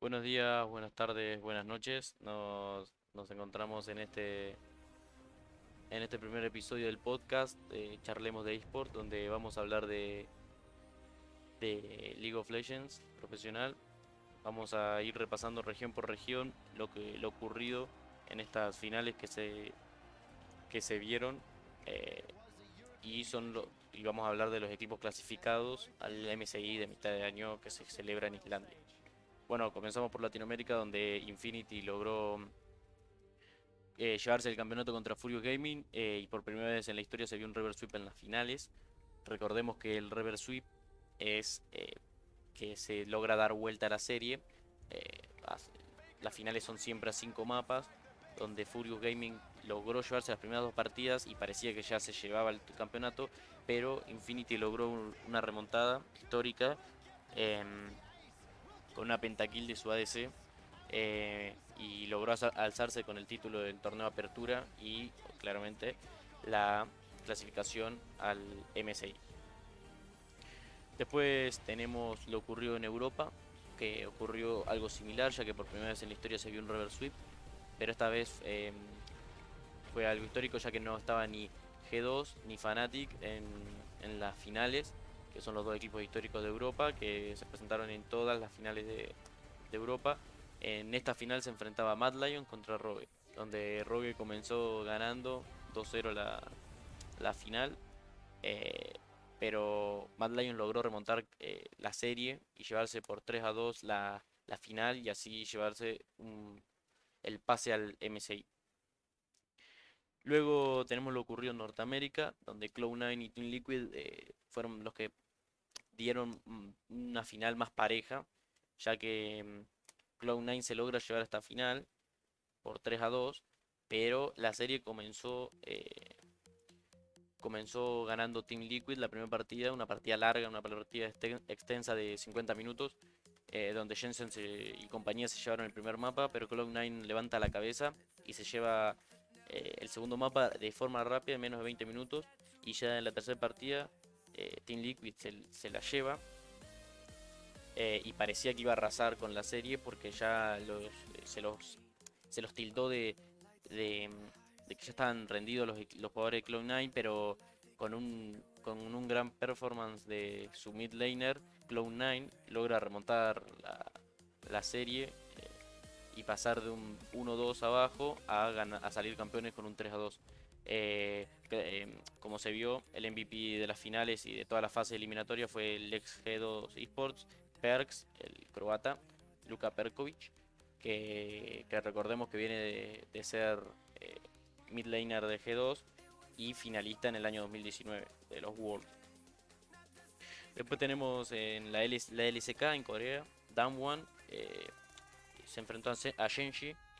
Buenos días, buenas tardes, buenas noches. Nos, nos encontramos en este, en este primer episodio del podcast de Charlemos de eSport, donde vamos a hablar de, de League of Legends profesional. Vamos a ir repasando región por región lo que lo ocurrido en estas finales que se, que se vieron. eh, y, son lo- y vamos a hablar de los equipos clasificados al MSI de mitad de año que se celebra en Islandia. Bueno, comenzamos por Latinoamérica, donde Infinity logró eh, llevarse el campeonato contra Furious Gaming eh, y por primera vez en la historia se vio un reverse sweep en las finales. Recordemos que el reverse sweep es eh, que se logra dar vuelta a la serie. as- las finales son siempre a 5 mapas, donde Furious Gaming logró llevarse las primeras dos partidas y parecía que ya se llevaba el campeonato, pero Infinity logró un- una remontada histórica. Con una pentakill de su ADC eh, y logró alza- alzarse con el título del torneo Apertura y claramente la clasificación al MSI. Después tenemos lo ocurrido en Europa, que ocurrió algo similar, ya que por primera vez en la historia se vio un reverse sweep, pero esta vez em, fue algo histórico, ya que no estaba ni G2 ni Fnatic en, en las finales, que son los dos equipos históricos de Europa, que se presentaron en todas las finales de, Europa. En esta final se enfrentaba Mad Lion contra Rogue, donde Rogue comenzó ganando 2-0 la, la final, eh, pero Mad Lion logró remontar eh, la serie y llevarse por 3 a 2 la, la final y así llevarse el pase al MSI. Luego tenemos lo ocurrido en Norteamérica, donde Cloud9 y Team Liquid eh, fueron los que dieron una final más pareja, ya que mm, Cloud9 se logra llevar a esta final por 3 a 2, pero la serie comenzó, eh, comenzó ganando Team Liquid la primera partida, una partida larga, una partida exten- extensa de 50 minutos, eh, donde Jensen se- y compañía se llevaron el primer mapa, pero Cloud9 levanta la cabeza y se lleva eh, el segundo mapa de forma rápida, en menos de 20 minutos, y ya en la tercera partida eh, Team Liquid se, la lleva eh, y parecía que iba a arrasar con la serie porque ya los, eh, se, los, se los tildó de, que ya estaban rendidos los, jugadores de Cloud9, pero con un, con un gran performance de su mid laner, Cloud9 logra remontar la, serie eh, y pasar de un 1-2 abajo a salir campeones con un 3-2. Eh, eh, como se vio, el MVP de las finales y de toda la fase eliminatoria fue el ex G2 Esports, Perks, el croata, Luka Perkovic, que, recordemos que viene de, ser eh, mid laner de G2 y finalista en el año 2019 de los Worlds. Después tenemos en la, LS la LCK en Corea, Damwon eh, se enfrentó a a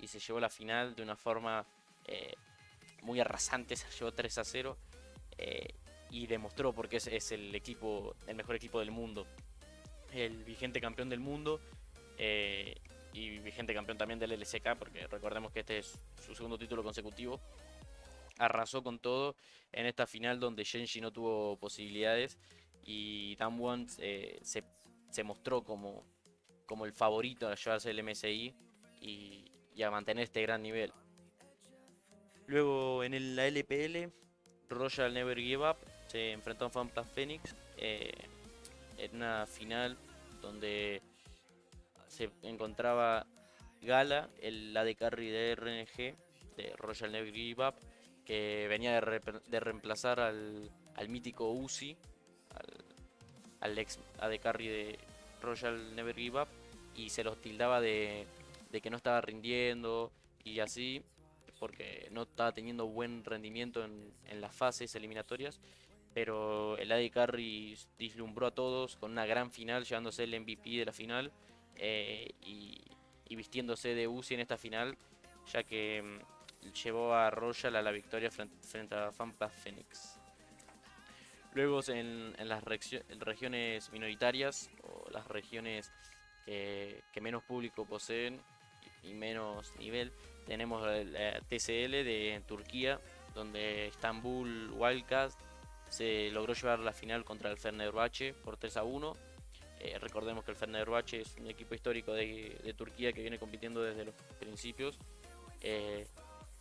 y se llevó la final de una forma muy arrasante, se llevó 3 a 0 eh, y demostró porque es, el equipo, el mejor equipo del mundo, el vigente campeón del mundo eh, y vigente campeón también del LCK, porque recordemos que este es su segundo título consecutivo. Arrasó con todo en esta final donde Shenji no tuvo posibilidades y Damwon eh, se, se mostró como, como el favorito a llevarse el MSI y, y a mantener este gran nivel. Luego en el- la LPL, Royal Never Give Up se enfrentó a FanPlus Phoenix eh, en una final donde se encontraba Gala, el AD Carry de RNG de Royal Never Give Up, que venía de, de reemplazar al, al mítico Uzi, al, al ex AD Carry de Royal Never Give Up, y se los tildaba de, de que no estaba rindiendo y así, porque no estaba teniendo buen rendimiento en, en las fases eliminatorias. Pero el AD Carry dislumbró a todos con una gran final, llevándose el MVP de la final eh, y, vistiéndose de Uzi en esta final, ya que mm, llevó a Royal a la victoria frente, a FanPlus Phoenix. Luego en, las regiones minoritarias o las regiones que, menos público poseen y menos nivel, tenemos el, eh, TCL de Turquía, donde Estambul Wildcats se logró llevar la final contra el Fenerbahce por 3 a 1. Eh, recordemos que el Fenerbahce es un equipo histórico de, Turquía que viene compitiendo desde los principios. Eh,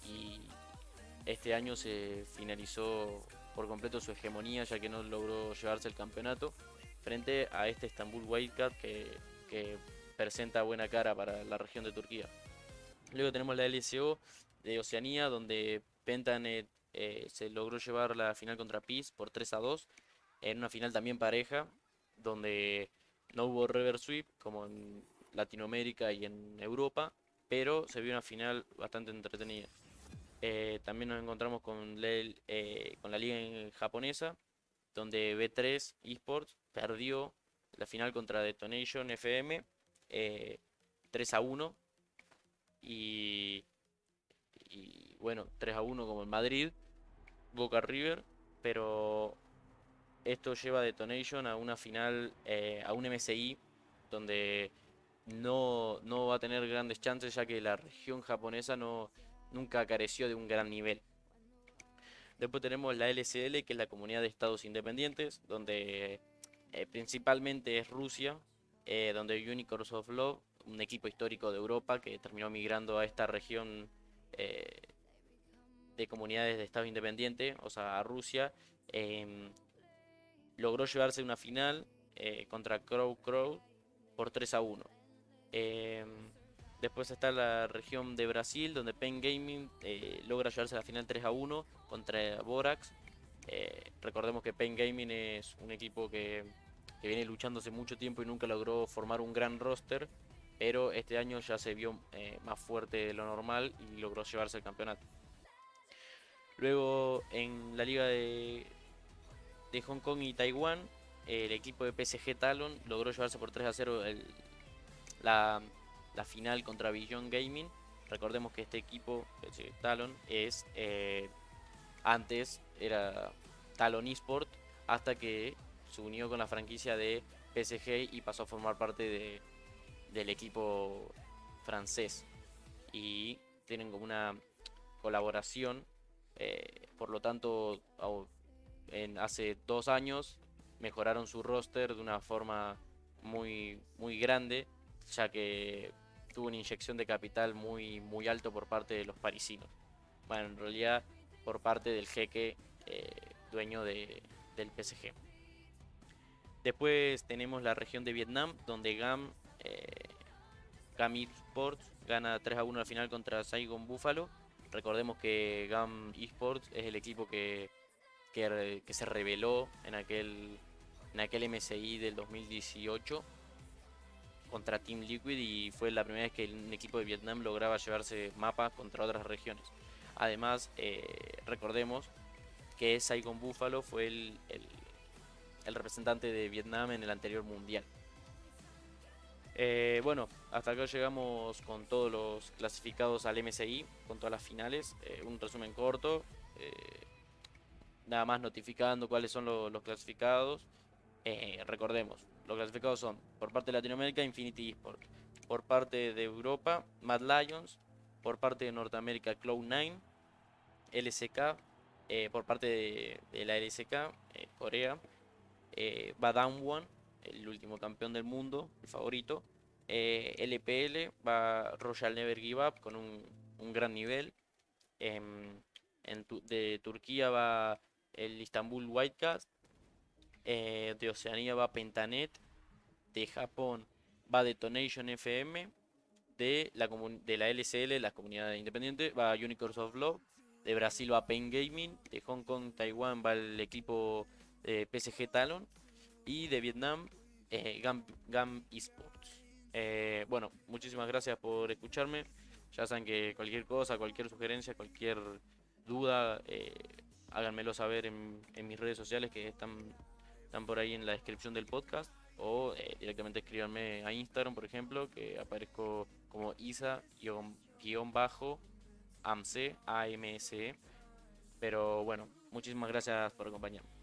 y este año se finalizó por completo su hegemonía ya que no logró llevarse el campeonato frente a este Istanbul Wildcat que presenta buena cara para la región de Turquía. Luego tenemos la LSO de Oceanía donde Pentanet eh, se logró llevar la final contra PIS por 3 a 2 en una final también pareja donde no hubo reverse sweep como en Latinoamérica y en Europa, pero se vio una final bastante entretenida. Eh, también nos encontramos con, eh, la liga japonesa, donde B3 Esports perdió la final contra Detonation FM 3 a 1 y, bueno, 3 a 1 como en Madrid, Boca River, pero esto lleva a Detonation a una final, eh, a un MSI, donde no, no, va a tener grandes chances ya que la región japonesa no, nunca careció de un gran nivel. Después tenemos la LCL, que es la Comunidad de Estados Independientes, donde eh, principalmente es Rusia, eh, donde Unicorns of Love, un equipo histórico de Europa que terminó migrando a esta región de comunidades de Estados Independientes, o sea, a Rusia, em, logró llevarse una final eh, contra Crow Crow por 3 a 1. Em, después está la región de Brasil, donde Pen Gaming eh, logra llevarse la final 3 a 1 contra Borax. Eh, recordemos que Pen Gaming es un equipo que, que, viene luchando hace mucho tiempo y nunca logró formar un gran roster, pero este año ya se vio más fuerte de lo normal y logró llevarse el campeonato. Luego en la liga de, de Hong Kong y Taiwán, el equipo de PSG Talon logró llevarse por 3 a 0 la, final contra Beyond Gaming. Recordemos que este equipo, PSG Talon, es eh, antes era Talon Esport hasta que se unió con la franquicia de PSG y pasó a formar parte de, del equipo francés. Y tienen como una colaboración eh, por lo tanto, hace dos años mejoraron su roster de una forma muy, muy grande, ya que tuvo una inyección de capital muy, muy alto por parte de los parisinos. Bueno, en realidad por parte del jeque eh, dueño de, del PSG. Después tenemos la región de Vietnam, donde GAM, GAM Sports gana 3 a 1 al final contra Saigon Buffalo. Recordemos que GAM Esports es el equipo que, que, se reveló en aquel, en aquel MSI del 2018 contra Team Liquid y fue la primera vez que un equipo de Vietnam lograba llevarse mapas contra otras regiones. Además, eh, recordemos que Saigon Buffalo fue el, el representante de Vietnam en el anterior mundial. Eh, bueno, hasta acá llegamos con todos los clasificados al MSI, con todas las finales. Eh, un resumen corto, eh, nada más notificando cuáles son los clasificados. recordemos, los clasificados son por parte de Latinoamérica Infinity Esport, por parte de Europa Mad Lions, por parte de Norteamérica Cloud9, LSK, por parte de, la LSK, Corea, Badam One el último campeón del mundo, el favorito. Eh, LPL va Royal Never Give Up con un, gran nivel. Em, de Turquía va el Istanbul Whitecast. Eh, de Oceanía va Pentanet. De Japón va Detonation FM. De la, de la LCL, la comunidad independiente, va Unicorns of Love. De Brasil va Pain Gaming. De Hong Kong, Taiwán va el equipo de PSG Talon. Y de Vietnam eh, Gam, Esports. Eh, bueno, muchísimas gracias por escucharme. Ya saben que cualquier cosa, cualquier sugerencia, cualquier duda, eh, háganmelo saber en, mis redes sociales que están, por ahí en la descripción del podcast. O directamente escríbanme a Instagram, por ejemplo, que aparezco como Isa-AMC, AMSE. Pero bueno, muchísimas gracias por acompañarme.